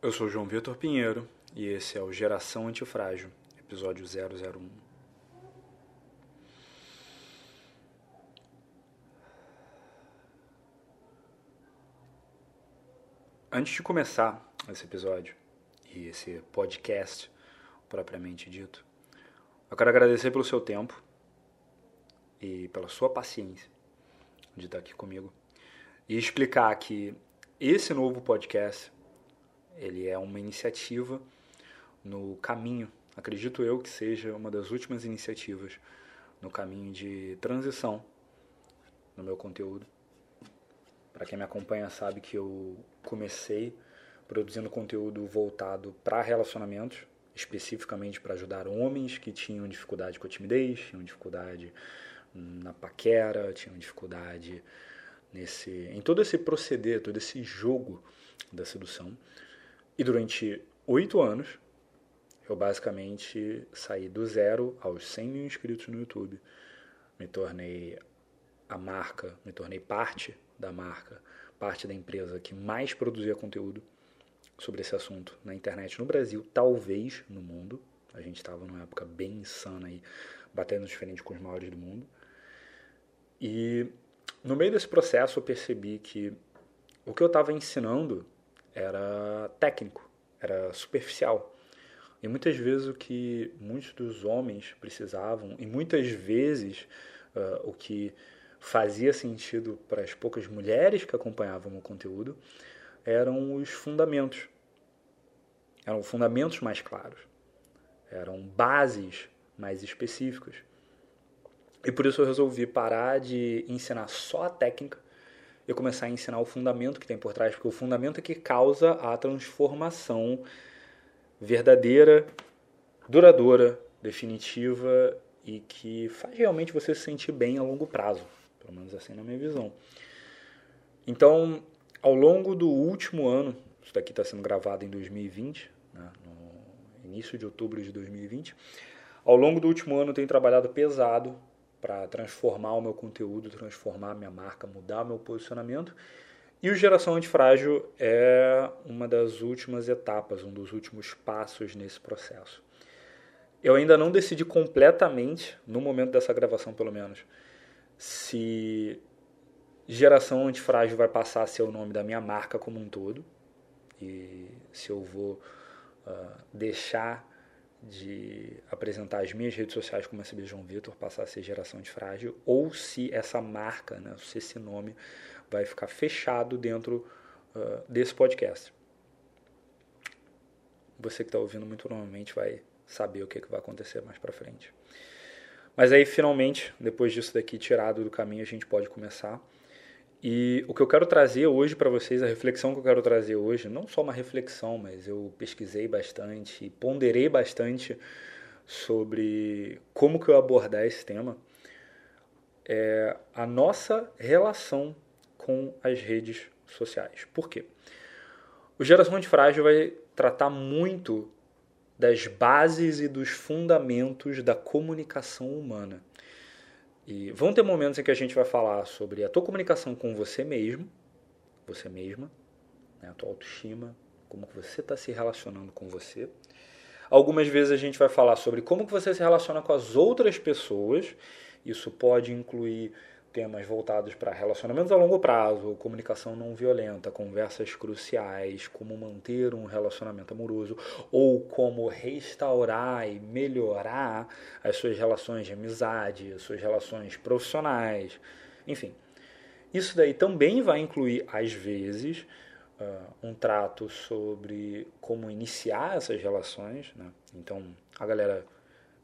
Eu sou João Vitor Pinheiro e esse é o Geração Antifrágil, episódio 001. Antes de começar esse episódio e esse podcast propriamente dito, eu quero agradecer pelo seu tempo e pela sua paciência de estar aqui comigo e explicar que esse novo podcast ele é uma iniciativa no caminho, acredito eu que seja uma das últimas iniciativas no caminho de transição no meu conteúdo. Para quem me acompanha sabe que eu comecei produzindo conteúdo voltado para relacionamentos, especificamente para ajudar homens que tinham dificuldade com a timidez, tinham dificuldade na paquera, tinham dificuldade nesse em todo esse proceder, todo esse jogo da sedução. E durante oito anos, eu basicamente saí do zero aos 100 mil inscritos no YouTube. Me tornei a marca, me tornei parte da marca, parte da empresa que mais produzia conteúdo sobre esse assunto na internet no Brasil, talvez no mundo. A gente estava numa época bem insana aí, batendo de frente com os maiores do mundo. E no meio desse processo eu percebi que o que eu estava ensinando era técnico, era superficial. E muitas vezes o que muitos dos homens precisavam, e muitas vezes uh, o que fazia sentido para as poucas mulheres que acompanhavam o conteúdo, eram os fundamentos. Eram fundamentos mais claros. Eram bases mais específicas. E por isso eu resolvi parar de ensinar só a técnica eu começar a ensinar o fundamento que tem por trás, porque o fundamento é que causa a transformação verdadeira, duradoura, definitiva e que faz realmente você se sentir bem a longo prazo, pelo menos assim na minha visão. Então, ao longo do último ano, isso daqui está sendo gravado em 2020, né, no início de outubro de 2020, ao longo do último ano eu tenho trabalhado pesado para transformar o meu conteúdo, transformar a minha marca, mudar o meu posicionamento. E o Geração Antifrágil é uma das últimas etapas, um dos últimos passos nesse processo. Eu ainda não decidi completamente, no momento dessa gravação pelo menos, se Geração Antifrágil vai passar a ser o nome da minha marca como um todo, e se eu vou uh, deixar de apresentar as minhas redes sociais como SB João Vitor, passar a ser geração de frágil, ou se essa marca, né, se esse nome vai ficar fechado dentro uh, desse podcast. Você que está ouvindo muito provavelmente vai saber o que, que vai acontecer mais para frente. Mas aí, finalmente, depois disso daqui tirado do caminho, a gente pode começar e o que eu quero trazer hoje para vocês, a reflexão que eu quero trazer hoje, não só uma reflexão, mas eu pesquisei bastante, ponderei bastante sobre como que eu abordar esse tema, é a nossa relação com as redes sociais. Por quê? O Geração de Frágil vai tratar muito das bases e dos fundamentos da comunicação humana. E vão ter momentos em que a gente vai falar sobre a tua comunicação com você mesmo, você mesma, né, a tua autoestima, como que você está se relacionando com você. Algumas vezes a gente vai falar sobre como que você se relaciona com as outras pessoas. Isso pode incluir temas voltados para relacionamentos a longo prazo, comunicação não violenta, conversas cruciais, como manter um relacionamento amoroso ou como restaurar e melhorar as suas relações de amizade, as suas relações profissionais, enfim. Isso daí também vai incluir, às vezes, uh, um trato sobre como iniciar essas relações. Né? Então, a galera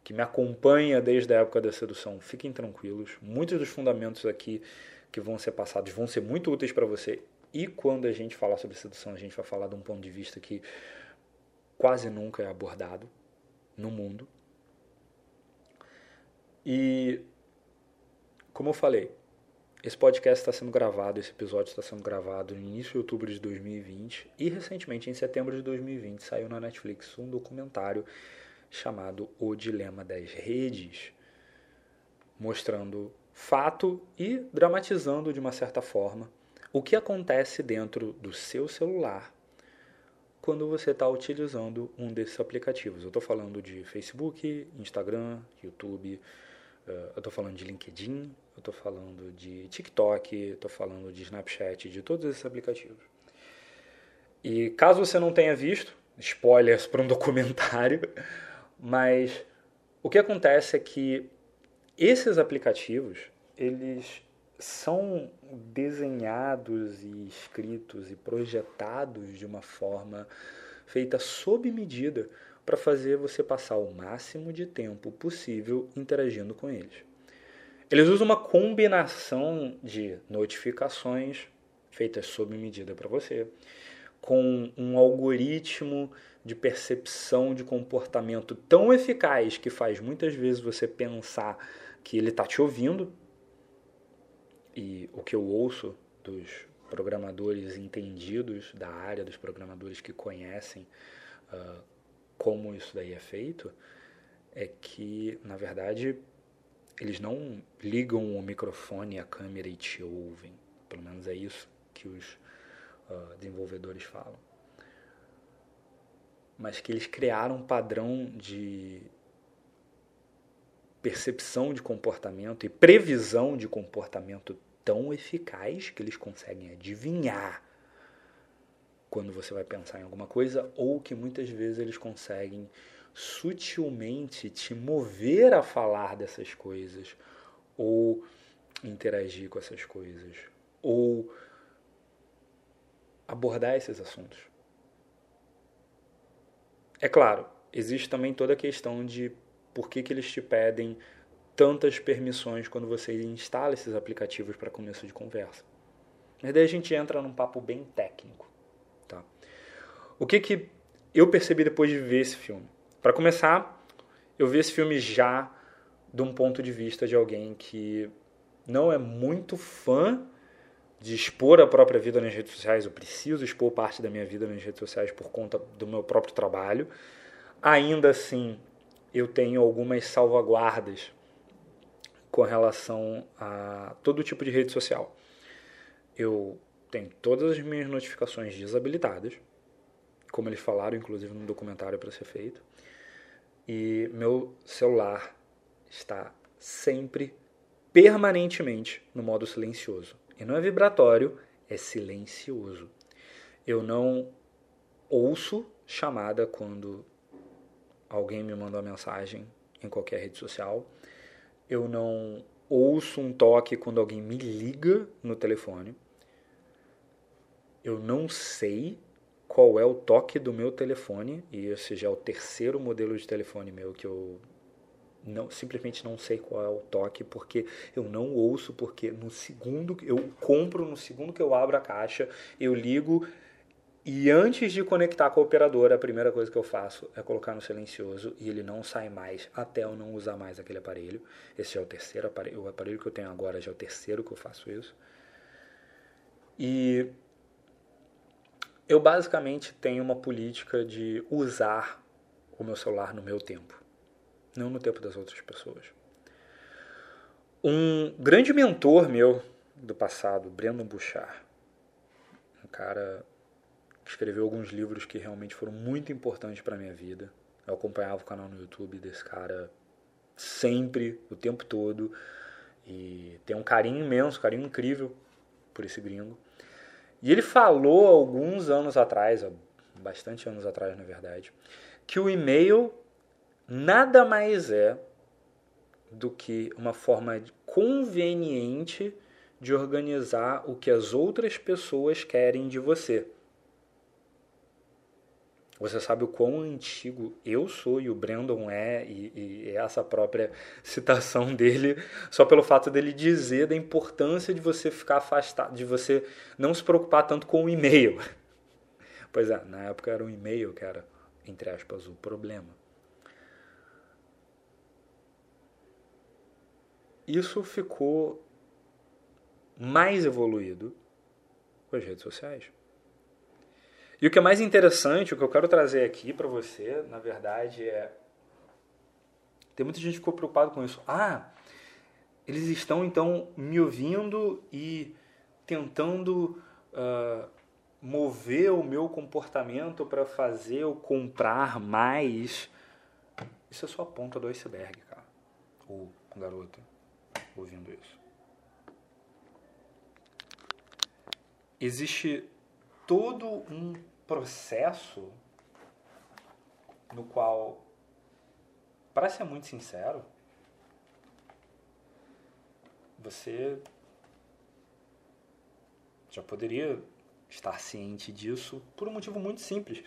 que me acompanha desde a época da sedução, fiquem tranquilos. Muitos dos fundamentos aqui que vão ser passados vão ser muito úteis para você. E quando a gente falar sobre sedução, a gente vai falar de um ponto de vista que quase nunca é abordado no mundo. E, como eu falei, esse podcast está sendo gravado, esse episódio está sendo gravado no início de outubro de 2020 e recentemente, em setembro de 2020, saiu na Netflix um documentário chamado O Dilema das Redes, mostrando fato e dramatizando de uma certa forma o que acontece dentro do seu celular quando você está utilizando um desses aplicativos. Eu estou falando de Facebook, Instagram, YouTube, uh, eu estou falando de LinkedIn, eu estou falando de TikTok, estou falando de Snapchat, de todos esses aplicativos. E caso você não tenha visto, spoilers para um documentário, mas o que acontece é que esses aplicativos, eles são desenhados e escritos e projetados de uma forma feita sob medida para fazer você passar o máximo de tempo possível interagindo com eles. Eles usam uma combinação de notificações feitas sob medida para você, com um algoritmo de percepção de comportamento tão eficaz que faz muitas vezes você pensar que ele está te ouvindo. E o que eu ouço dos programadores entendidos da área, dos programadores que conhecem uh, como isso daí é feito, é que, na verdade, eles não ligam o microfone a câmera e te ouvem. Pelo menos é isso que os uh, desenvolvedores falam. Mas que eles criaram um padrão de percepção de comportamento e previsão de comportamento tão eficaz que eles conseguem adivinhar quando você vai pensar em alguma coisa ou que muitas vezes eles conseguem sutilmente te mover a falar dessas coisas ou interagir com essas coisas ou abordar esses assuntos. É claro, existe também toda a questão de por que, que eles te pedem tantas permissões quando você instala esses aplicativos para começo de conversa. Mas daí a gente entra num papo bem técnico. Tá? O que, que eu percebi depois de ver esse filme? Para começar, eu vi esse filme já de um ponto de vista de alguém que não é muito fã de expor a própria vida nas redes sociais, eu preciso expor parte da minha vida nas redes sociais por conta do meu próprio trabalho. Ainda assim, eu tenho algumas salvaguardas com relação a todo tipo de rede social. Eu tenho todas as minhas notificações desabilitadas, como eles falaram, inclusive no documentário para ser feito. E meu celular está sempre, permanentemente, no modo silencioso. E não é vibratório, é silencioso. Eu não ouço chamada quando alguém me manda uma mensagem em qualquer rede social. Eu não ouço um toque quando alguém me liga no telefone. Eu não sei qual é o toque do meu telefone, e esse já é o terceiro modelo de telefone meu que eu não, simplesmente não sei qual é o toque, porque eu não ouço, porque no segundo eu compro, no segundo que eu abro a caixa, eu ligo e antes de conectar com a operadora, a primeira coisa que eu faço é colocar no silencioso e ele não sai mais até eu não usar mais aquele aparelho. Esse é o terceiro aparelho, o aparelho que eu tenho agora já é o terceiro que eu faço isso. E eu basicamente tenho uma política de usar o meu celular no meu tempo não no tempo das outras pessoas. Um grande mentor meu do passado, Brandon Bouchard, um cara que escreveu alguns livros que realmente foram muito importantes para minha vida. Eu acompanhava o canal no YouTube desse cara sempre, o tempo todo, e tem um carinho imenso, um carinho incrível por esse gringo. E ele falou alguns anos atrás, bastante anos atrás na verdade, que o e-mail nada mais é do que uma forma conveniente de organizar o que as outras pessoas querem de você. Você sabe o quão antigo eu sou e o Brandon é, e, e, essa própria citação dele, só pelo fato dele dizer da importância de você ficar afastado, de você não se preocupar tanto com o e-mail. Pois é, na época era o e-mail que era, entre aspas, o problema. Isso ficou mais evoluído com as redes sociais. E o que é mais interessante, o que eu quero trazer aqui para você, na verdade, é. Tem muita gente que ficou preocupado com isso. Ah, eles estão então me ouvindo e tentando uh, mover o meu comportamento para fazer eu comprar mais. Isso é só a ponta do iceberg, cara. O garoto ouvindo isso. Existe todo um processo no qual, para ser muito sincero, você já poderia estar ciente disso por um motivo muito simples.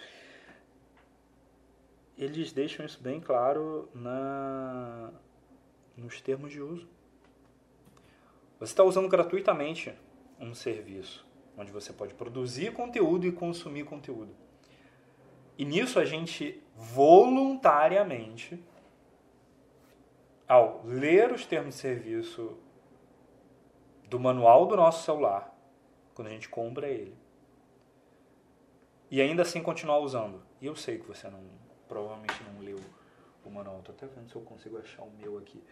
Eles deixam isso bem claro na nos termos de uso. Você está usando gratuitamente um serviço onde você pode produzir conteúdo e consumir conteúdo. E nisso a gente voluntariamente, ao ler os termos de serviço do manual do nosso celular, quando a gente compra ele, e ainda assim continuar usando. E eu sei que você não, provavelmente não leu o manual. Estou até vendo se eu consigo achar o meu aqui.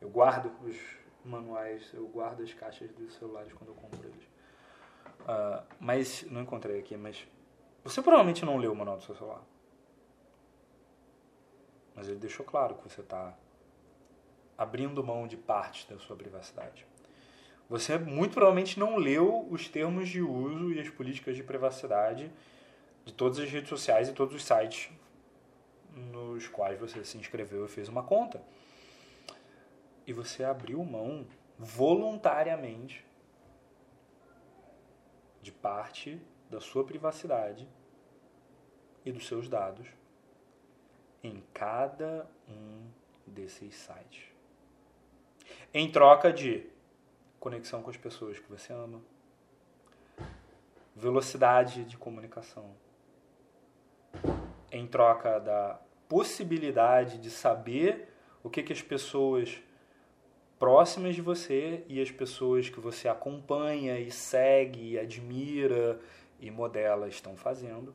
Eu guardo os manuais, eu guardo as caixas dos celulares quando eu compro eles. Uh, mas, não encontrei aqui, mas você provavelmente não leu o manual do seu celular. Mas ele deixou claro que você está abrindo mão de partes da sua privacidade. Você muito provavelmente não leu os termos de uso e as políticas de privacidade de todas as redes sociais e todos os sites nos quais você se inscreveu e fez uma conta. E você abriu mão voluntariamente de parte da sua privacidade e dos seus dados em cada um desses sites. Em troca de conexão com as pessoas que você ama, velocidade de comunicação, em troca da possibilidade de saber o que, que as pessoas próximas de você e as pessoas que você acompanha e segue e admira e modela estão fazendo.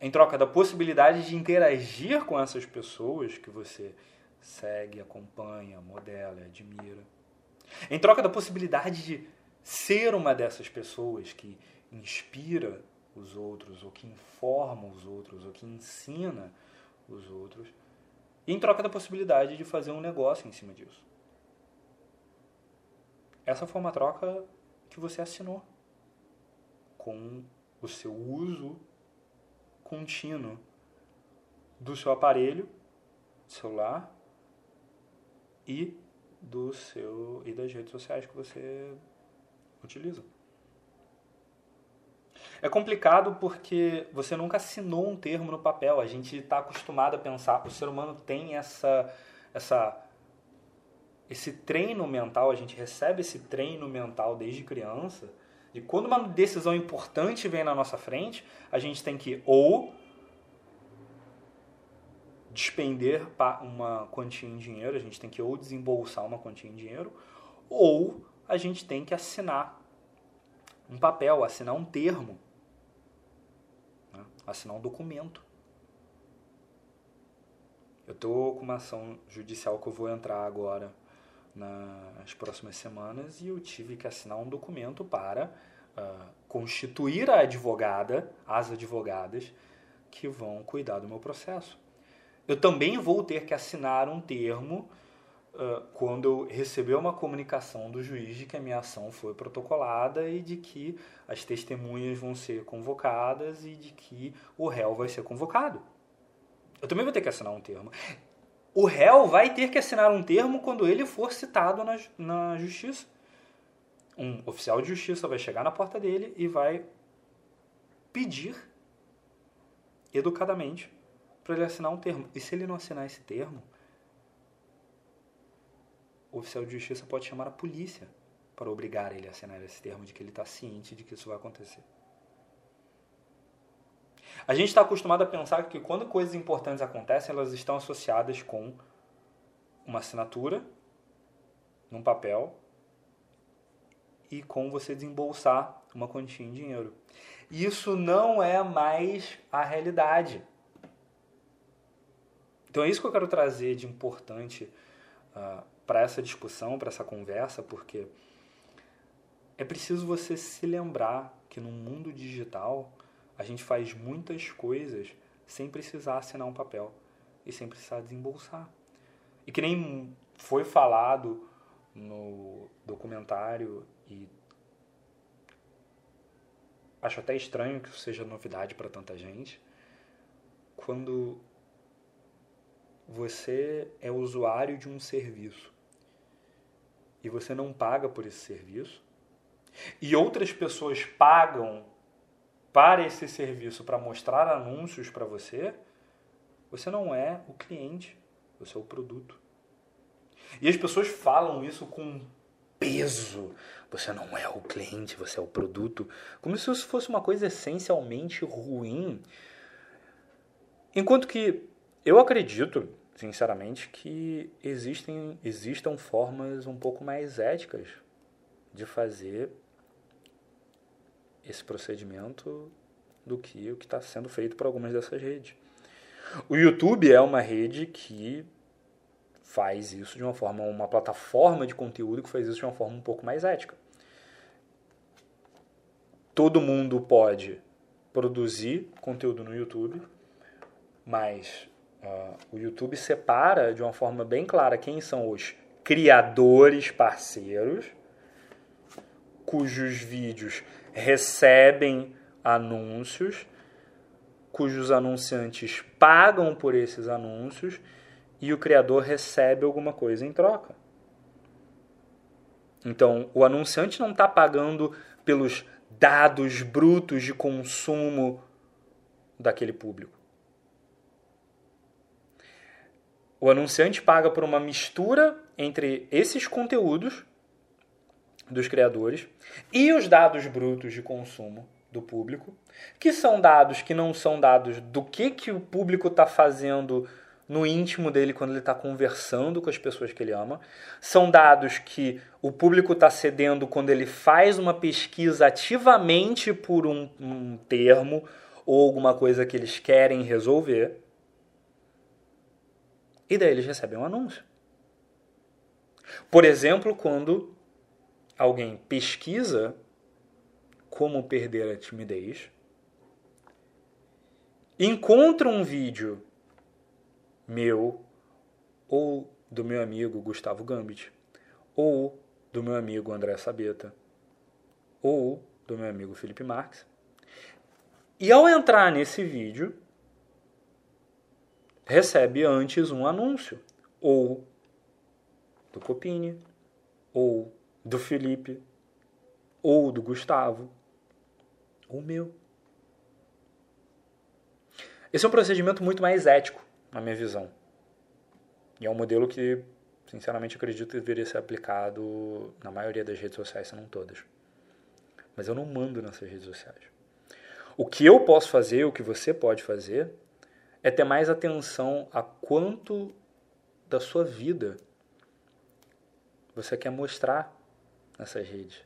Em troca da possibilidade de interagir com essas pessoas que você segue, acompanha, modela e admira. Em troca da possibilidade de ser uma dessas pessoas que inspira os outros, ou que informa os outros, ou que ensina os outros em troca da possibilidade de fazer um negócio em cima disso. Essa foi uma troca que você assinou com o seu uso contínuo do seu aparelho celular e do seu e das redes sociais que você utiliza. É complicado porque você nunca assinou um termo no papel. A gente está acostumado a pensar, o ser humano tem essa, essa, esse treino mental, a gente recebe esse treino mental desde criança, e quando uma decisão importante vem na nossa frente, a gente tem que ou despender uma quantia em dinheiro, a gente tem que ou desembolsar uma quantia em dinheiro, ou a gente tem que assinar um papel, assinar um termo assinar um documento. Eu estou com uma ação judicial que eu vou entrar agora nas próximas semanas e eu tive que assinar um documento para uh, constituir a advogada, as advogadas que vão cuidar do meu processo. Eu também vou ter que assinar um termo uh, quando eu receber uma comunicação do juiz de que a minha ação foi protocolada e de que as testemunhas vão ser convocadas e de que o réu vai ser convocado. Eu também vou ter que assinar um termo. O réu vai ter que assinar um termo quando ele for citado na, na justiça. Um oficial de justiça vai chegar na porta dele e vai pedir educadamente para ele assinar um termo. E se ele não assinar esse termo, o oficial de justiça pode chamar a polícia para obrigar ele a assinar esse termo de que ele está ciente de que isso vai acontecer. A gente está acostumado a pensar que quando coisas importantes acontecem, elas estão associadas com uma assinatura num papel e com você desembolsar uma quantia em dinheiro. Isso não é mais a realidade. Então é isso que eu quero trazer de importante uh, para essa discussão, para essa conversa, porque é preciso você se lembrar que no mundo digital a gente faz muitas coisas sem precisar assinar um papel e sem precisar desembolsar. E que nem foi falado no documentário e acho até estranho que isso seja novidade para tanta gente, quando você é usuário de um serviço e você não paga por esse serviço, e outras pessoas pagam para esse serviço para mostrar anúncios para você, você não é o cliente, você é o produto. E as pessoas falam isso com peso. Você não é o cliente, você é o produto. Como se isso fosse uma coisa essencialmente ruim. Enquanto que eu acredito, sinceramente, que existem, existam formas um pouco mais éticas de fazer esse procedimento do que o que está sendo feito por algumas dessas redes. O YouTube é uma rede que faz isso de uma forma, uma plataforma de conteúdo que faz isso de uma forma um pouco mais ética. Todo mundo pode produzir conteúdo no YouTube, mas uh, o YouTube separa de uma forma bem clara quem são os criadores parceiros, cujos vídeos recebem anúncios, cujos anunciantes pagam por esses anúncios e o criador recebe alguma coisa em troca. Então, o anunciante não está pagando pelos dados brutos de consumo daquele público. O anunciante paga por uma mistura entre esses conteúdos dos criadores e os dados brutos de consumo do público, que são dados que não são dados do que, que o público está fazendo no íntimo dele quando ele está conversando com as pessoas que ele ama. São dados que o público está cedendo quando ele faz uma pesquisa ativamente por um, um termo ou alguma coisa que eles querem resolver. E daí eles recebem um anúncio. Por exemplo, quando alguém pesquisa como perder a timidez, encontra um vídeo meu, ou do meu amigo Gustavo Gambit, ou do meu amigo André Sabeta, ou do meu amigo Felipe Marques. E ao entrar nesse vídeo, recebe antes um anúncio, ou do Copini, ou do Felipe, ou do Gustavo, ou meu. Esse é um procedimento muito mais ético na minha visão. E é um modelo que, sinceramente, acredito que deveria ser aplicado na maioria das redes sociais, se não todas. Mas eu não mando nessas redes sociais. O que eu posso fazer, o que você pode fazer, é ter mais atenção a quanto da sua vida você quer mostrar nessas redes.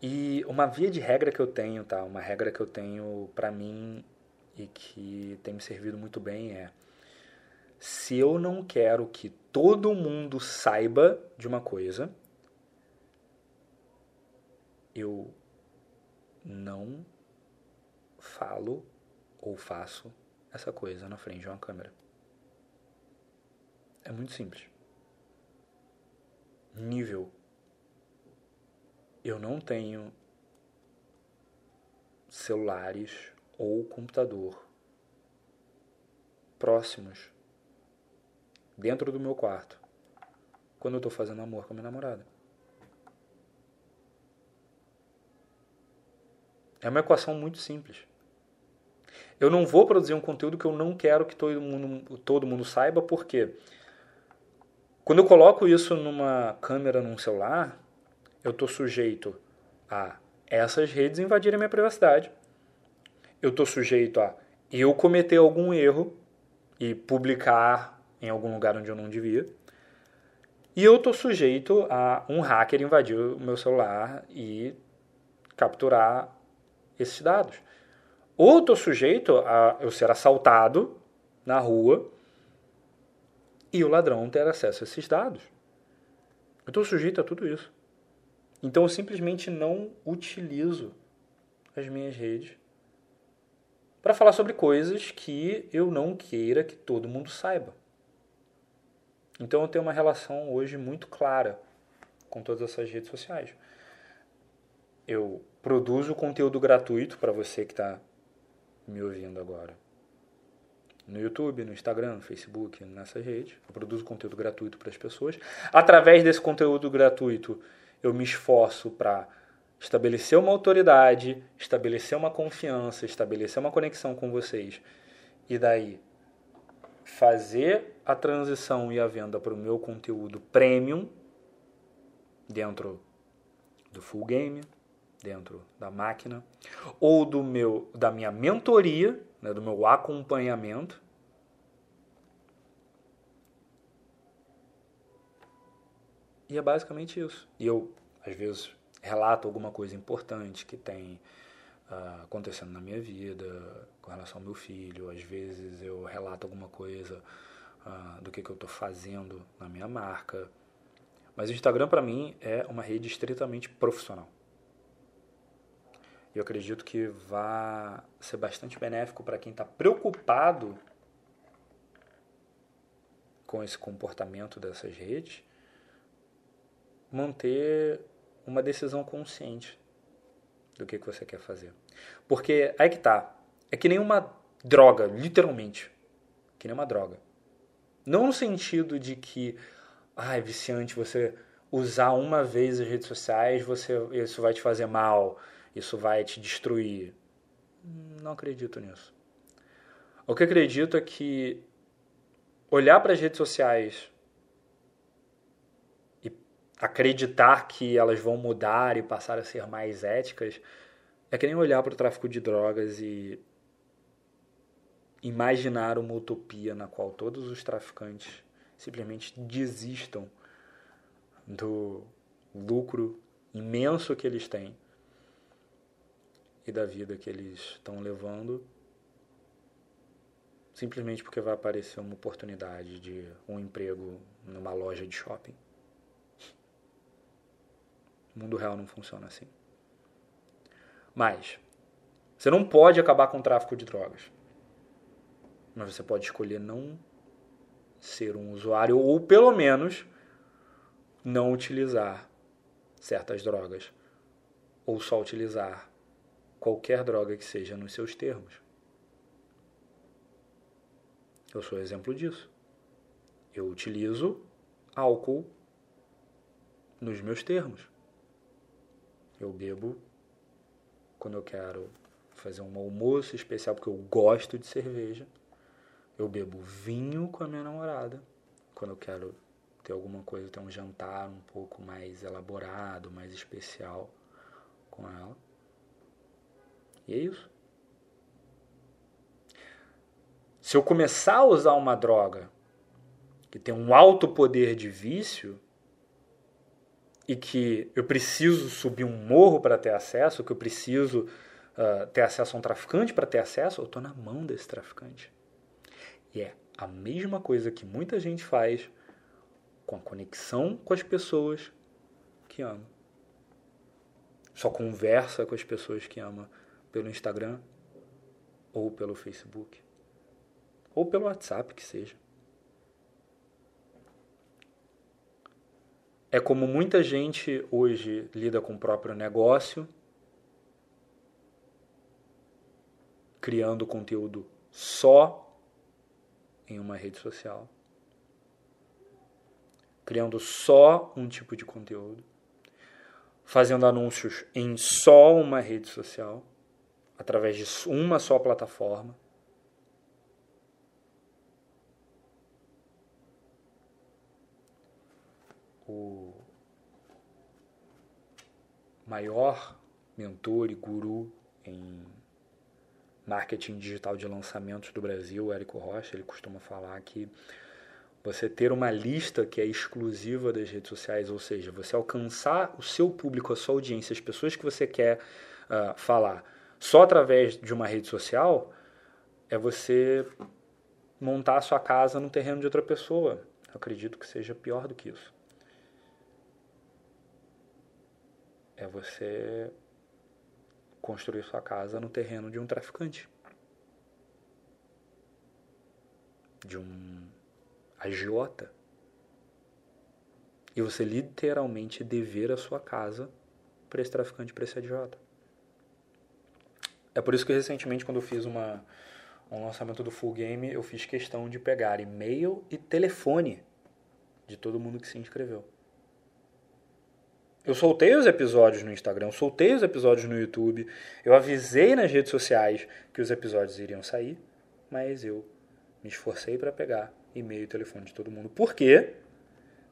E uma via de regra que eu tenho, tá? Uma regra que eu tenho para mim e que tem me servido muito bem é se eu não quero que todo mundo saiba de uma coisa, eu não falo ou faço essa coisa na frente de uma câmera. É muito simples. Nível. Eu não tenho celulares ou computador próximos dentro do meu quarto quando eu estou fazendo amor com a minha namorada. É uma equação muito simples. Eu não vou produzir um conteúdo que eu não quero que todo mundo, todo mundo saiba, porque quando eu coloco isso numa câmera, num celular, eu estou sujeito a essas redes invadirem a minha privacidade. Eu estou sujeito a eu cometer algum erro e publicar em algum lugar onde eu não devia. E eu estou sujeito a um hacker invadir o meu celular e capturar esses dados. Ou estou sujeito a eu ser assaltado na rua e o ladrão ter acesso a esses dados. Eu estou sujeito a tudo isso. Então eu simplesmente não utilizo as minhas redes para falar sobre coisas que eu não queira que todo mundo saiba. Então eu tenho uma relação hoje muito clara com todas essas redes sociais. Eu produzo conteúdo gratuito para você que está me ouvindo agora. No YouTube, no Instagram, no Facebook, nessas redes. Eu produzo conteúdo gratuito para as pessoas. Através desse conteúdo gratuito, eu me esforço para estabelecer uma autoridade, estabelecer uma confiança, estabelecer uma conexão com vocês. E daí fazer a transição e a venda para o meu conteúdo premium dentro do full game, dentro da máquina, ou do meu da minha mentoria, né, do meu acompanhamento. E é basicamente isso. E eu, às vezes, relato alguma coisa importante que tem uh, acontecendo na minha vida, com relação ao meu filho. Às vezes eu relato alguma coisa uh, do que, que eu estou fazendo na minha marca. Mas o Instagram, para mim, é uma rede estritamente profissional. Eu acredito que vai ser bastante benéfico para quem está preocupado com esse comportamento dessas redes, manter uma decisão consciente do que, que você quer fazer. Porque aí que tá. É que nem uma droga, literalmente. Que nem uma droga. Não no sentido de que ah, viciante você usar uma vez as redes sociais, você isso vai te fazer mal, isso vai te destruir. Não acredito nisso. O que acredito é que olhar para as redes sociais acreditar que elas vão mudar e passar a ser mais éticas é que nem olhar para o tráfico de drogas e imaginar uma utopia na qual todos os traficantes simplesmente desistam do lucro imenso que eles têm e da vida que eles estão levando simplesmente porque vai aparecer uma oportunidade de um emprego numa loja de shopping. O mundo real não funciona assim. Mas, você não pode acabar com o tráfico de drogas. Mas você pode escolher não ser um usuário ou, pelo menos, não utilizar certas drogas. Ou só utilizar qualquer droga que seja nos seus termos. Eu sou exemplo disso. Eu utilizo álcool nos meus termos. Eu bebo quando eu quero fazer um almoço especial, porque eu gosto de cerveja. Eu bebo vinho com a minha namorada, quando eu quero ter alguma coisa, ter um jantar um pouco mais elaborado, mais especial com ela. E é isso. Se eu começar a usar uma droga que tem um alto poder de vício, e que eu preciso subir um morro para ter acesso, que eu preciso uh, ter acesso a um traficante para ter acesso, eu estou na mão desse traficante. E é a mesma coisa que muita gente faz com a conexão com as pessoas que ama. Só conversa com as pessoas que ama pelo Instagram ou pelo Facebook ou pelo WhatsApp que seja. É como muita gente hoje lida com o próprio negócio, criando conteúdo só em uma rede social, criando só um tipo de conteúdo, fazendo anúncios em só uma rede social, através de uma só plataforma. o maior mentor e guru em marketing digital de lançamentos do Brasil, Érico Rocha, ele costuma falar que você ter uma lista que é exclusiva das redes sociais, ou seja, você alcançar o seu público, a sua audiência, as pessoas que você quer uh, falar só através de uma rede social, é você montar a sua casa no terreno de outra pessoa. Eu acredito que seja pior do que isso. é você construir sua casa no terreno de um traficante. De um agiota. E você literalmente dever a sua casa para esse traficante, para esse agiota. É por isso que recentemente, quando eu fiz uma, um lançamento do Full Game, eu fiz questão de pegar e-mail e telefone de todo mundo que se inscreveu. Eu soltei os episódios no Instagram, soltei os episódios no YouTube, eu avisei nas redes sociais que os episódios iriam sair, mas eu me esforcei para pegar e-mail e telefone de todo mundo. Por quê?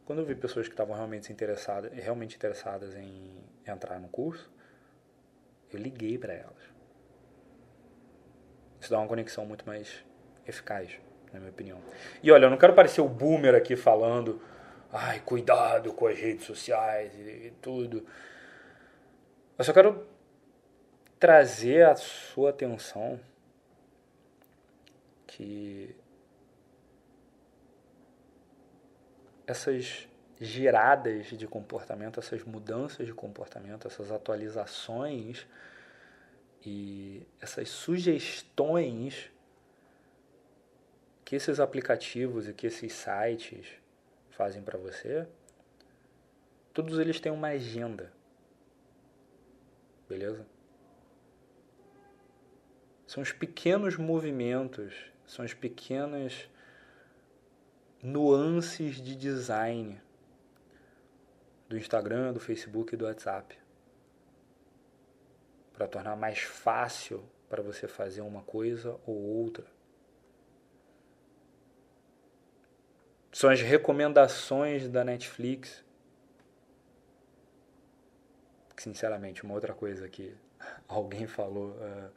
Quando eu vi pessoas que estavam realmente interessadas, realmente interessadas em entrar no curso, eu liguei para elas. Isso dá uma conexão muito mais eficaz, na minha opinião. E olha, eu não quero parecer o boomer aqui falando, ai, cuidado com as redes sociais e, tudo. Eu só quero trazer a sua atenção que essas giradas de comportamento, essas mudanças de comportamento, essas atualizações e essas sugestões que esses aplicativos e que esses sites fazem para você, todos eles têm uma agenda. Beleza? São os pequenos movimentos, são as pequenas nuances de design do Instagram, do Facebook e do WhatsApp para tornar mais fácil para você fazer uma coisa ou outra. São as recomendações da Netflix. Sinceramente, uma outra coisa que alguém falou uh,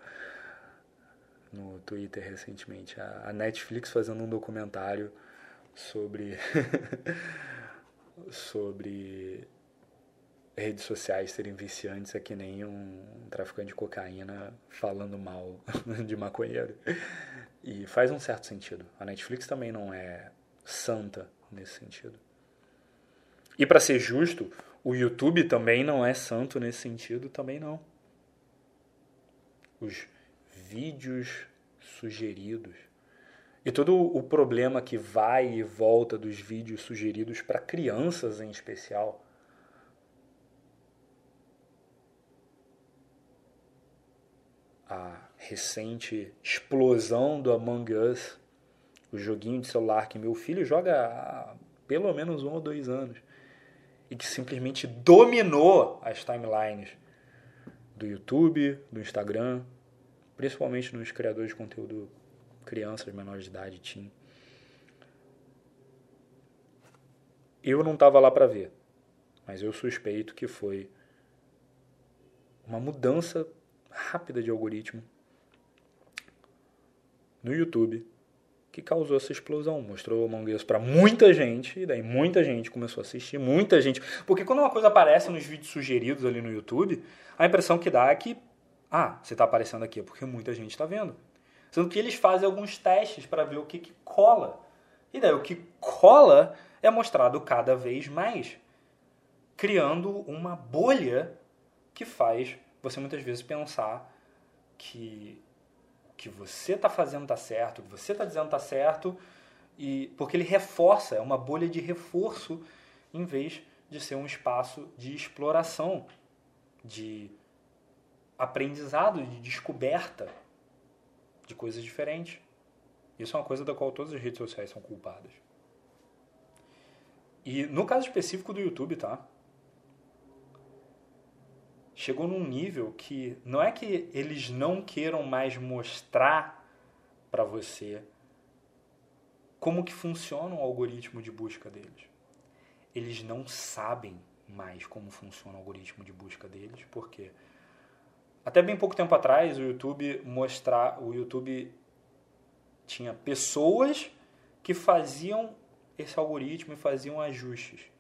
no Twitter recentemente, a, a Netflix fazendo um documentário sobre sobre redes sociais serem viciantes é que nem um traficante de cocaína falando mal de maconheiro. E faz um certo sentido. A Netflix também não é santa nesse sentido. E para ser justo, o YouTube também não é santo nesse sentido, também não. Os vídeos sugeridos e todo o problema que vai e volta dos vídeos sugeridos para crianças em especial a recente explosão do Among Us, o joguinho de celular que meu filho joga há pelo menos um ou dois anos e que simplesmente dominou as timelines do YouTube, do Instagram, principalmente nos criadores de conteúdo crianças menores de idade, teen. Eu não estava lá para ver, mas eu suspeito que foi uma mudança rápida de algoritmo no YouTube que causou essa explosão. Mostrou Among Us para muita gente, e daí muita gente começou a assistir, muita gente. Porque quando uma coisa aparece nos vídeos sugeridos ali no YouTube, a impressão que dá é que, ah, você está aparecendo aqui porque muita gente está vendo. Sendo que eles fazem alguns testes para ver o que, que cola. E daí o que cola é mostrado cada vez mais, criando uma bolha que faz você muitas vezes pensar que que você está fazendo está certo, que você está dizendo está certo, e porque ele reforça, é uma bolha de reforço em vez de ser um espaço de exploração, de aprendizado, de descoberta de coisas diferentes. Isso é uma coisa da qual todas as redes sociais são culpadas. E no caso específico do YouTube, tá? Chegou num nível que não é que eles não queiram mais mostrar para você como que funciona o algoritmo de busca deles. Eles não sabem mais como funciona o algoritmo de busca deles, porque até bem pouco tempo atrás o YouTube mostrar, o YouTube tinha pessoas que faziam esse algoritmo e faziam ajustes.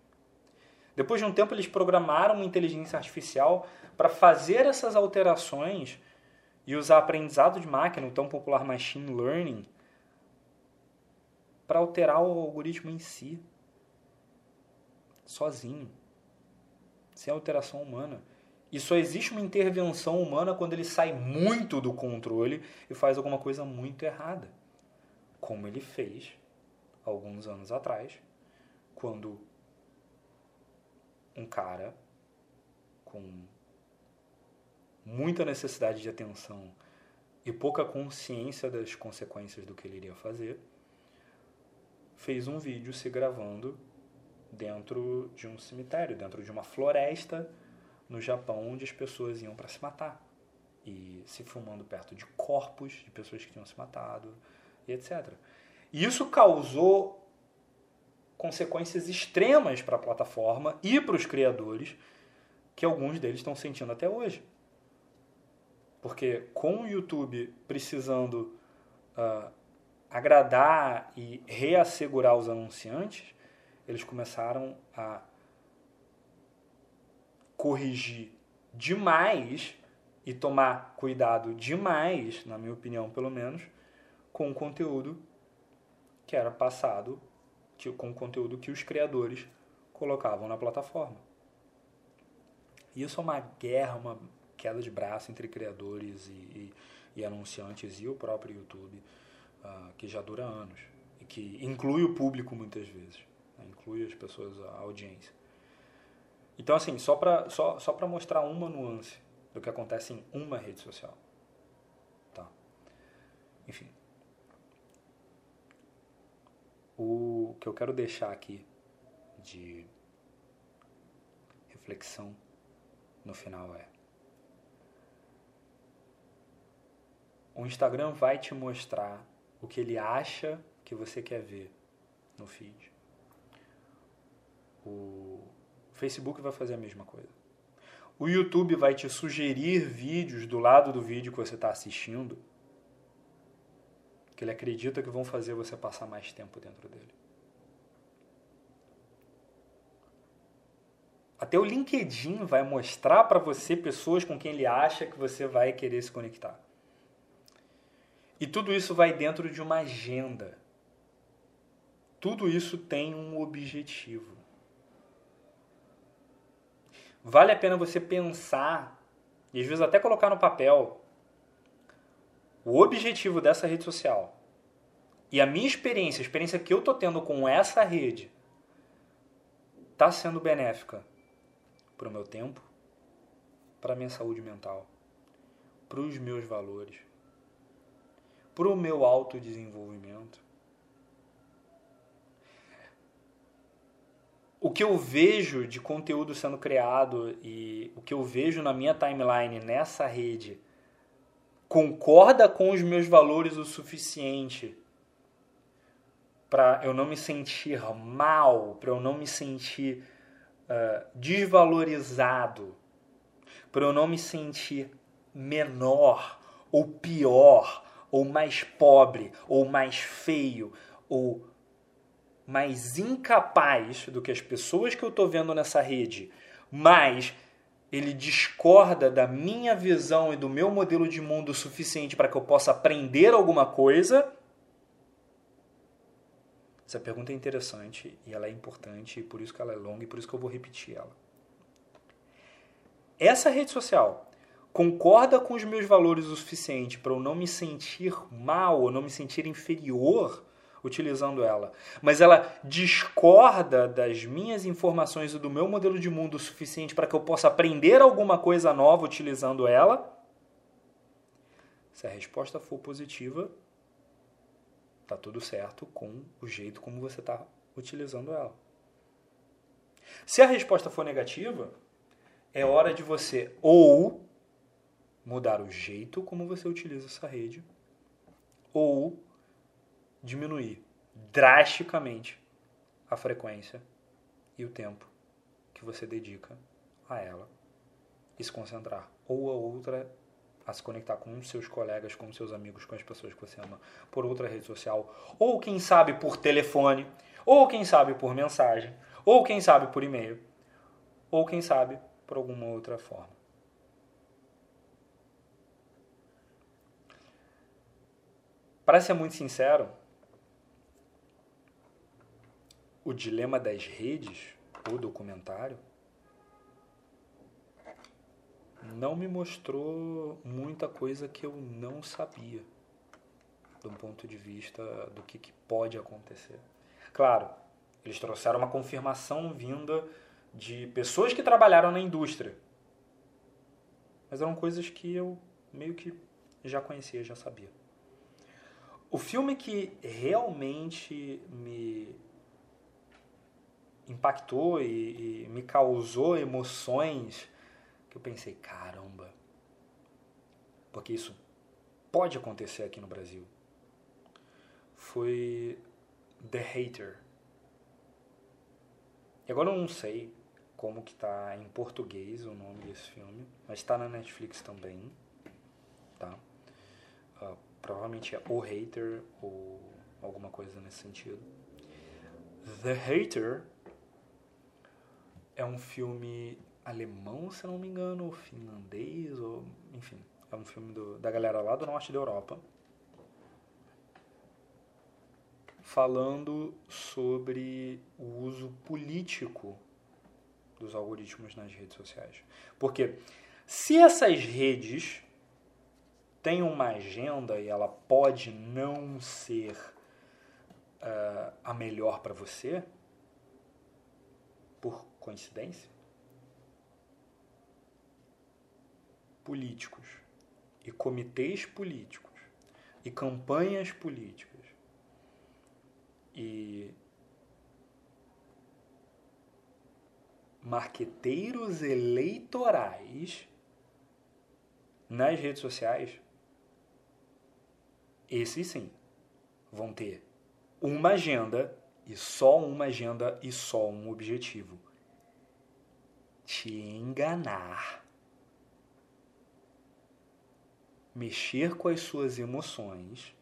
Depois de um tempo eles programaram uma inteligência artificial para fazer essas alterações e usar aprendizado de máquina, o tão popular machine learning, para alterar o algoritmo em si, sozinho, sem alteração humana. E só existe uma intervenção humana quando ele sai muito do controle e faz alguma coisa muito errada. Como ele fez alguns anos atrás, quando um cara com muita necessidade de atenção e pouca consciência das consequências do que ele iria fazer, fez um vídeo se gravando dentro de um cemitério, dentro de uma floresta no Japão, onde as pessoas iam para se matar. E se filmando perto de corpos de pessoas que tinham se matado, e etc. E isso causou consequências extremas para a plataforma e para os criadores, que alguns deles estão sentindo até hoje. Porque com o YouTube precisando uh, agradar e reassegurar os anunciantes, eles começaram a corrigir demais e tomar cuidado demais, na minha opinião pelo menos, com o conteúdo que era passado, com o conteúdo que os criadores colocavam na plataforma. Isso é uma guerra, uma queda de braço entre criadores e, e, e anunciantes e o próprio YouTube, uh, que já dura anos e que inclui o público muitas vezes, né? inclui as pessoas, a audiência. Então, assim, só para só, só mostrar uma nuance do que acontece em uma rede social. Tá? Enfim. O que eu quero deixar aqui de reflexão no final é: o Instagram vai te mostrar o que ele acha que você quer ver no feed. O Facebook vai fazer a mesma coisa. O YouTube vai te sugerir vídeos do lado do vídeo que você está assistindo que ele acredita que vão fazer você passar mais tempo dentro dele. Até o LinkedIn vai mostrar para você pessoas com quem ele acha que você vai querer se conectar. E tudo isso vai dentro de uma agenda. Tudo isso tem um objetivo. Vale a pena você pensar e às vezes até colocar no papel o objetivo dessa rede social e a minha experiência, a experiência que eu estou tendo com essa rede, está sendo benéfica para o meu tempo, para a minha saúde mental, para os meus valores, para o meu autodesenvolvimento. O que eu vejo de conteúdo sendo criado e o que eu vejo na minha timeline nessa rede concorda com os meus valores o suficiente para eu não me sentir mal, para eu não me sentir uh, desvalorizado, para eu não me sentir menor ou pior ou mais pobre ou mais feio ou mais incapaz do que as pessoas que eu estou vendo nessa rede, mas ele discorda da minha visão e do meu modelo de mundo o suficiente para que eu possa aprender alguma coisa? Essa pergunta é interessante e ela é importante, e por isso que ela é longa e por isso que eu vou repetir ela. Essa rede social concorda com os meus valores o suficiente para eu não me sentir mal ou não me sentir inferior utilizando ela, mas ela discorda das minhas informações e do meu modelo de mundo o suficiente para que eu possa aprender alguma coisa nova utilizando ela? Se a resposta for positiva, tá tudo certo com o jeito como você está utilizando ela. Se a resposta for negativa, é hora de você ou mudar o jeito como você utiliza essa rede, ou diminuir drasticamente a frequência e o tempo que você dedica a ela e se concentrar. Ou a outra, a se conectar com seus colegas, com seus amigos, com as pessoas que você ama, por outra rede social, ou quem sabe por telefone, ou quem sabe por mensagem, ou quem sabe por e-mail, ou quem sabe por alguma outra forma. Para ser muito sincero, O Dilema das Redes, o documentário, não me mostrou muita coisa que eu não sabia do ponto de vista do que, que pode acontecer. Claro, eles trouxeram uma confirmação vinda de pessoas que trabalharam na indústria. Mas eram coisas que eu meio que já conhecia, já sabia. O filme que realmente me impactou e, e me causou emoções que eu pensei, caramba, porque isso pode acontecer aqui no Brasil, foi The Hater. E agora eu não sei como que tá em português o nome desse filme, mas está na Netflix também, tá? Uh, provavelmente é O Hater ou alguma coisa nesse sentido. The Hater é um filme alemão, se não me engano, ou finlandês, ou enfim, é um filme do, da galera lá do norte da Europa. Falando sobre o uso político dos algoritmos nas redes sociais. Porque se essas redes têm uma agenda e ela pode não ser uh, a melhor para você, por coincidência, políticos. E comitês políticos. E campanhas políticas. E marqueteiros eleitorais nas redes sociais, esses sim. Vão ter uma agenda e só uma agenda e só um objetivo: te enganar. mexer com as suas emoções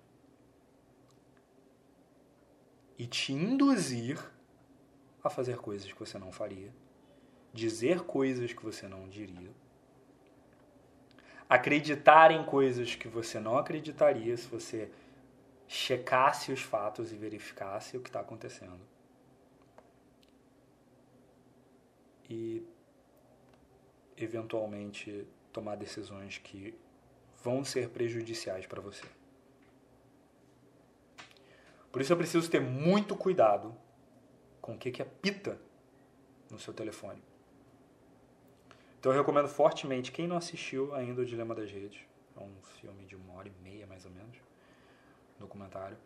e te induzir a fazer coisas que você não faria, dizer coisas que você não diria, acreditar em coisas que você não acreditaria se você checasse os fatos e verificasse o que está acontecendo. E eventualmente tomar decisões que vão ser prejudiciais para você. Por isso eu preciso ter muito cuidado com o que, que apita no seu telefone. Então eu recomendo fortemente, quem não assistiu ainda o Dilema das Redes, é um filme de uma hora e meia mais ou menos, documentário.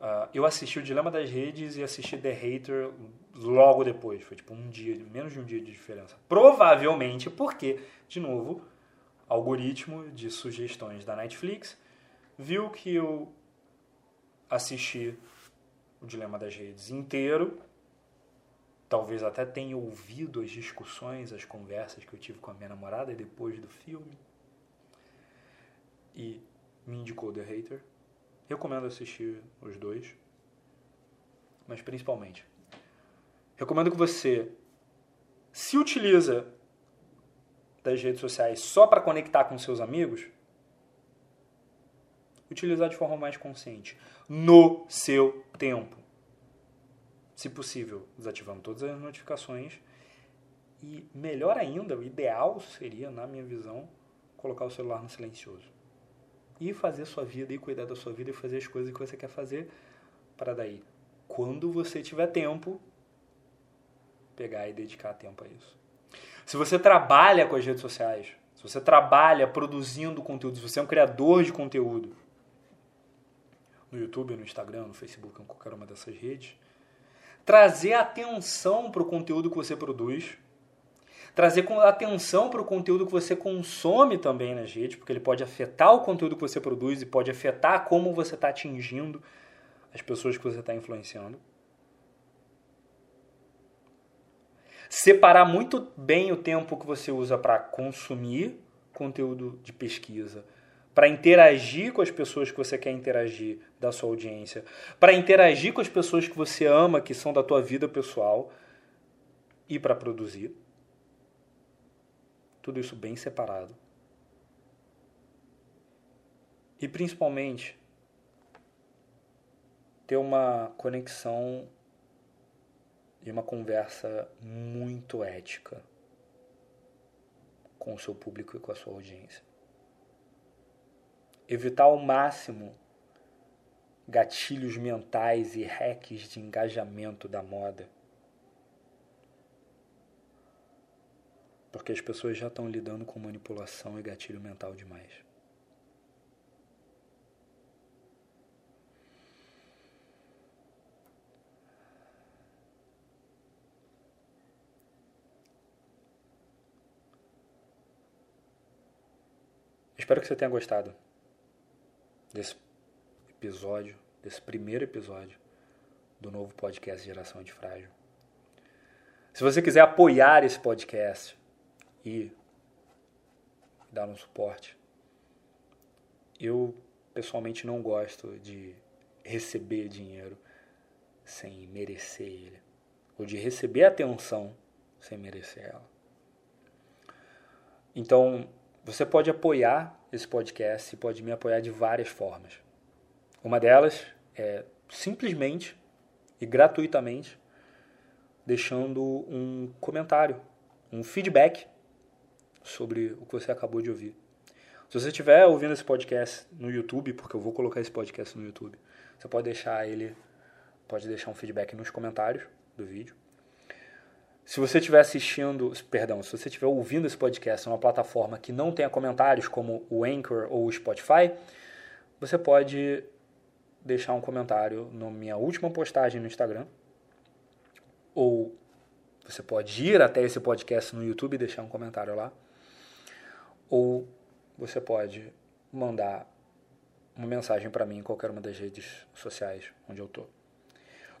Uh, eu assisti o Dilema das Redes e assisti The Hater logo depois, foi tipo um dia, menos de um dia de diferença. Provavelmente porque, de novo, algoritmo de sugestões da Netflix, viu que eu assisti o Dilema das Redes inteiro, talvez até tenha ouvido as discussões, as conversas que eu tive com a minha namorada depois do filme, e me indicou The Hater. Recomendo assistir os dois, mas principalmente, recomendo que você se utiliza das redes sociais só para conectar com seus amigos, utilizar de forma mais consciente, no seu tempo. Se possível, desativando todas as notificações. E melhor ainda, o ideal seria, na minha visão, colocar o celular no silencioso. E fazer sua vida, e cuidar da sua vida, e fazer as coisas que você quer fazer, para daí, quando você tiver tempo, pegar e dedicar tempo a isso. Se você trabalha com as redes sociais, se você trabalha produzindo conteúdo, se você é um criador de conteúdo, no YouTube, no Instagram, no Facebook, em qualquer uma dessas redes, trazer atenção para o conteúdo que você produz, trazer atenção para o conteúdo que você consome também nas redes, porque ele pode afetar o conteúdo que você produz e pode afetar como você está atingindo as pessoas que você está influenciando. separar muito bem o tempo que você usa para consumir conteúdo de pesquisa, para interagir com as pessoas que você quer interagir da sua audiência, para interagir com as pessoas que você ama, que são da tua vida pessoal, e para produzir. Tudo isso bem separado. E principalmente ter uma conexão e uma conversa muito ética com o seu público e com a sua audiência. Evitar ao máximo gatilhos mentais e hacks de engajamento da moda. Porque as pessoas já estão lidando com manipulação e gatilho mental demais. Espero que você tenha gostado desse episódio, desse primeiro episódio do novo podcast Geração de Frágil. Se você quiser apoiar esse podcast e dar um suporte, eu pessoalmente não gosto de receber dinheiro sem merecer ele, ou de receber atenção sem merecer ela. Então, você pode apoiar esse podcast pode me apoiar de várias formas. Uma delas é simplesmente e gratuitamente deixando um comentário, um feedback sobre o que você acabou de ouvir. Se você estiver ouvindo esse podcast no YouTube, porque eu vou colocar esse podcast no YouTube, você pode deixar ele, pode deixar um feedback nos comentários do vídeo. Se você estiver assistindo, perdão, se você estiver ouvindo esse podcast em uma plataforma que não tenha comentários, como o Anchor ou o Spotify, você pode deixar um comentário na minha última postagem no Instagram. Ou você pode ir até esse podcast no YouTube e deixar um comentário lá. Ou você pode mandar uma mensagem para mim em qualquer uma das redes sociais onde eu estou.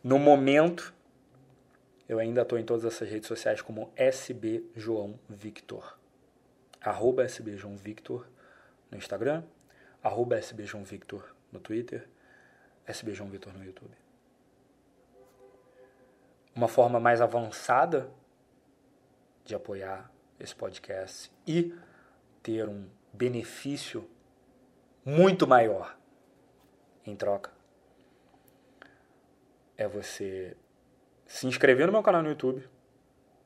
No momento, eu ainda estou em todas essas redes sociais como SB João Victor. Arroba SB João Victor no Instagram, arroba SB João Victor no Twitter, SB João Victor no YouTube. Uma forma mais avançada de apoiar esse podcast e ter um benefício muito maior em troca é você se inscrever no meu canal no YouTube,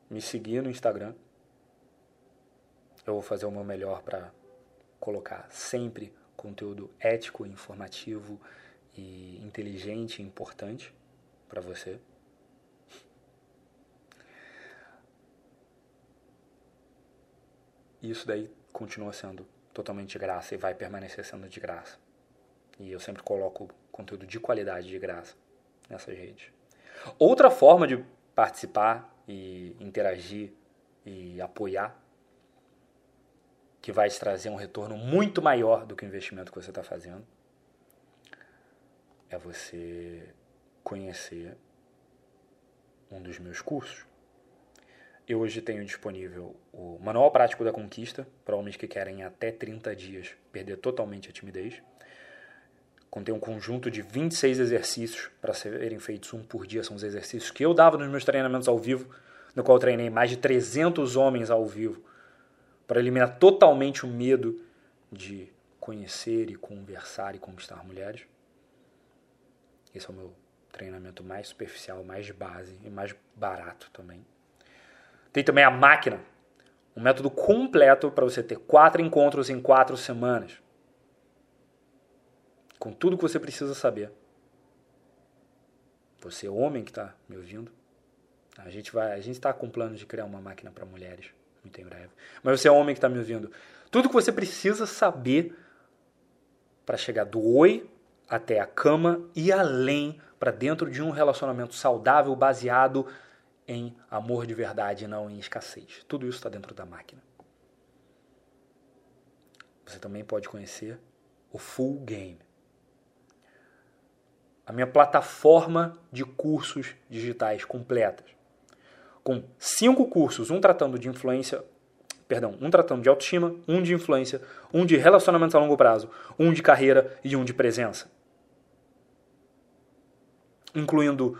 me seguir no Instagram. Eu vou fazer o meu melhor para colocar sempre conteúdo ético, informativo e inteligente e importante para você. Isso daí continua sendo totalmente de graça e vai permanecer sendo de graça. E eu sempre coloco conteúdo de qualidade de graça nessas redes. Outra forma de participar e interagir e apoiar, que vai te trazer um retorno muito maior do que o investimento que você está fazendo, é você conhecer um dos meus cursos. Eu hoje tenho disponível o Manual Prático da Conquista para homens que querem até 30 dias perder totalmente a timidez contém um conjunto de 26 exercícios para serem feitos um por dia. São os exercícios que eu dava nos meus treinamentos ao vivo, no qual treinei mais de 300 homens ao vivo, para eliminar totalmente o medo de conhecer e conversar e conquistar mulheres. Esse é o meu treinamento mais superficial, mais de base e mais barato também. Tem também a máquina, um método completo para você ter quatro encontros em quatro semanas com tudo que você precisa saber. Você, homem que está me ouvindo, a gente vai, a gente está com plano de criar uma máquina para mulheres muito em breve. Mas você é homem que está me ouvindo, tudo que você precisa saber para chegar do oi até a cama e além para dentro de um relacionamento saudável baseado em amor de verdade, não em escassez. Tudo isso está dentro da máquina. Você também pode conhecer o full game a minha plataforma de cursos digitais completas. Com cinco cursos, um tratando de influência, perdão, um tratando de autoestima, um de influência, um de relacionamentos a longo prazo, um de carreira e um de presença. Incluindo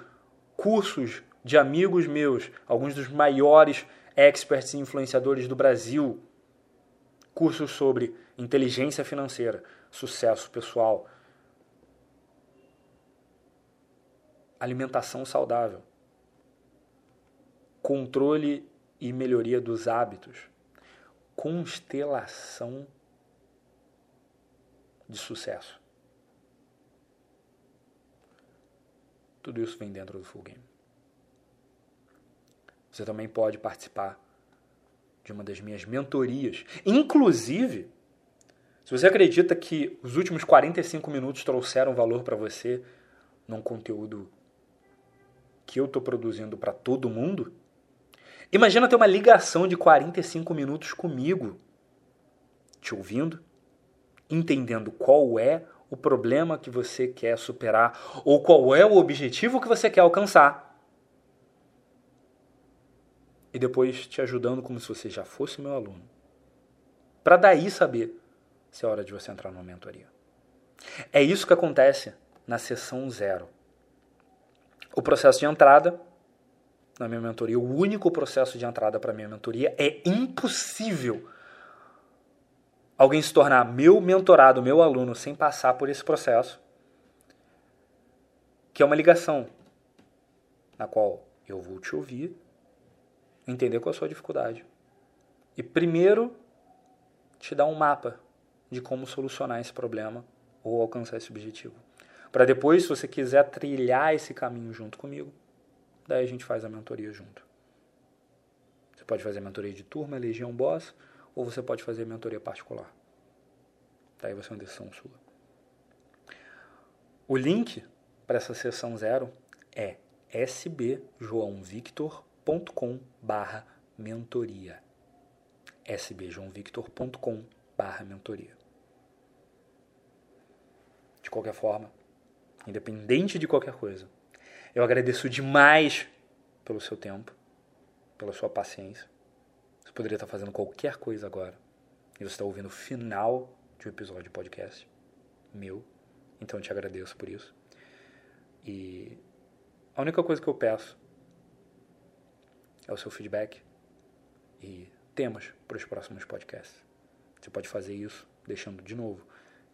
cursos de amigos meus, alguns dos maiores experts e influenciadores do Brasil, cursos sobre inteligência financeira, sucesso pessoal, alimentação saudável, controle e melhoria dos hábitos, constelação de sucesso. Tudo isso vem dentro do Full Game. Você também pode participar de uma das minhas mentorias. Inclusive, se você acredita que os últimos 45 minutos trouxeram valor para você num conteúdo que eu estou produzindo para todo mundo, imagina ter uma ligação de 45 minutos comigo, te ouvindo, entendendo qual é o problema que você quer superar ou qual é o objetivo que você quer alcançar e depois te ajudando como se você já fosse meu aluno. Para daí saber se é hora de você entrar numa mentoria. É isso que acontece na sessão zero. O processo de entrada na minha mentoria, o único processo de entrada para minha mentoria é impossível alguém se tornar meu mentorado, meu aluno, sem passar por esse processo, que é uma ligação na qual eu vou te ouvir entender qual é a sua dificuldade. E primeiro, te dar um mapa de como solucionar esse problema ou alcançar esse objetivo. Para depois, se você quiser trilhar esse caminho junto comigo, daí a gente faz a mentoria junto. Você pode fazer a mentoria de turma, Legião Boss, ou você pode fazer a mentoria particular. Daí vai ser uma decisão sua. O link para essa sessão zero é sbjoãovictor.com sbjoãovictor.com barra mentoria. Sbjoãovictor.com barra mentoria. De qualquer forma independente de qualquer coisa eu agradeço demais pelo seu tempo pela sua paciência. Você poderia estar fazendo qualquer coisa agora e você está ouvindo o final de um episódio de podcast meu. Então eu te agradeço por isso. E a única coisa que eu peço é o seu feedback e temas para os próximos podcasts. Você pode fazer isso deixando de novo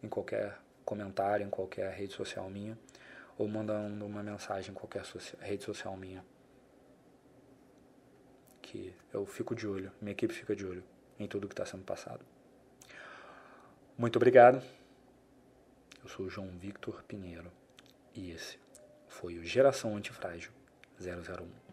em qualquer comentário, em qualquer rede social minha, ou mandando uma mensagem em qualquer rede social minha. Que eu fico de olho, minha equipe fica de olho em tudo que está sendo passado. Muito obrigado. Eu sou João Victor Pinheiro e esse foi o Geração Antifrágil 001.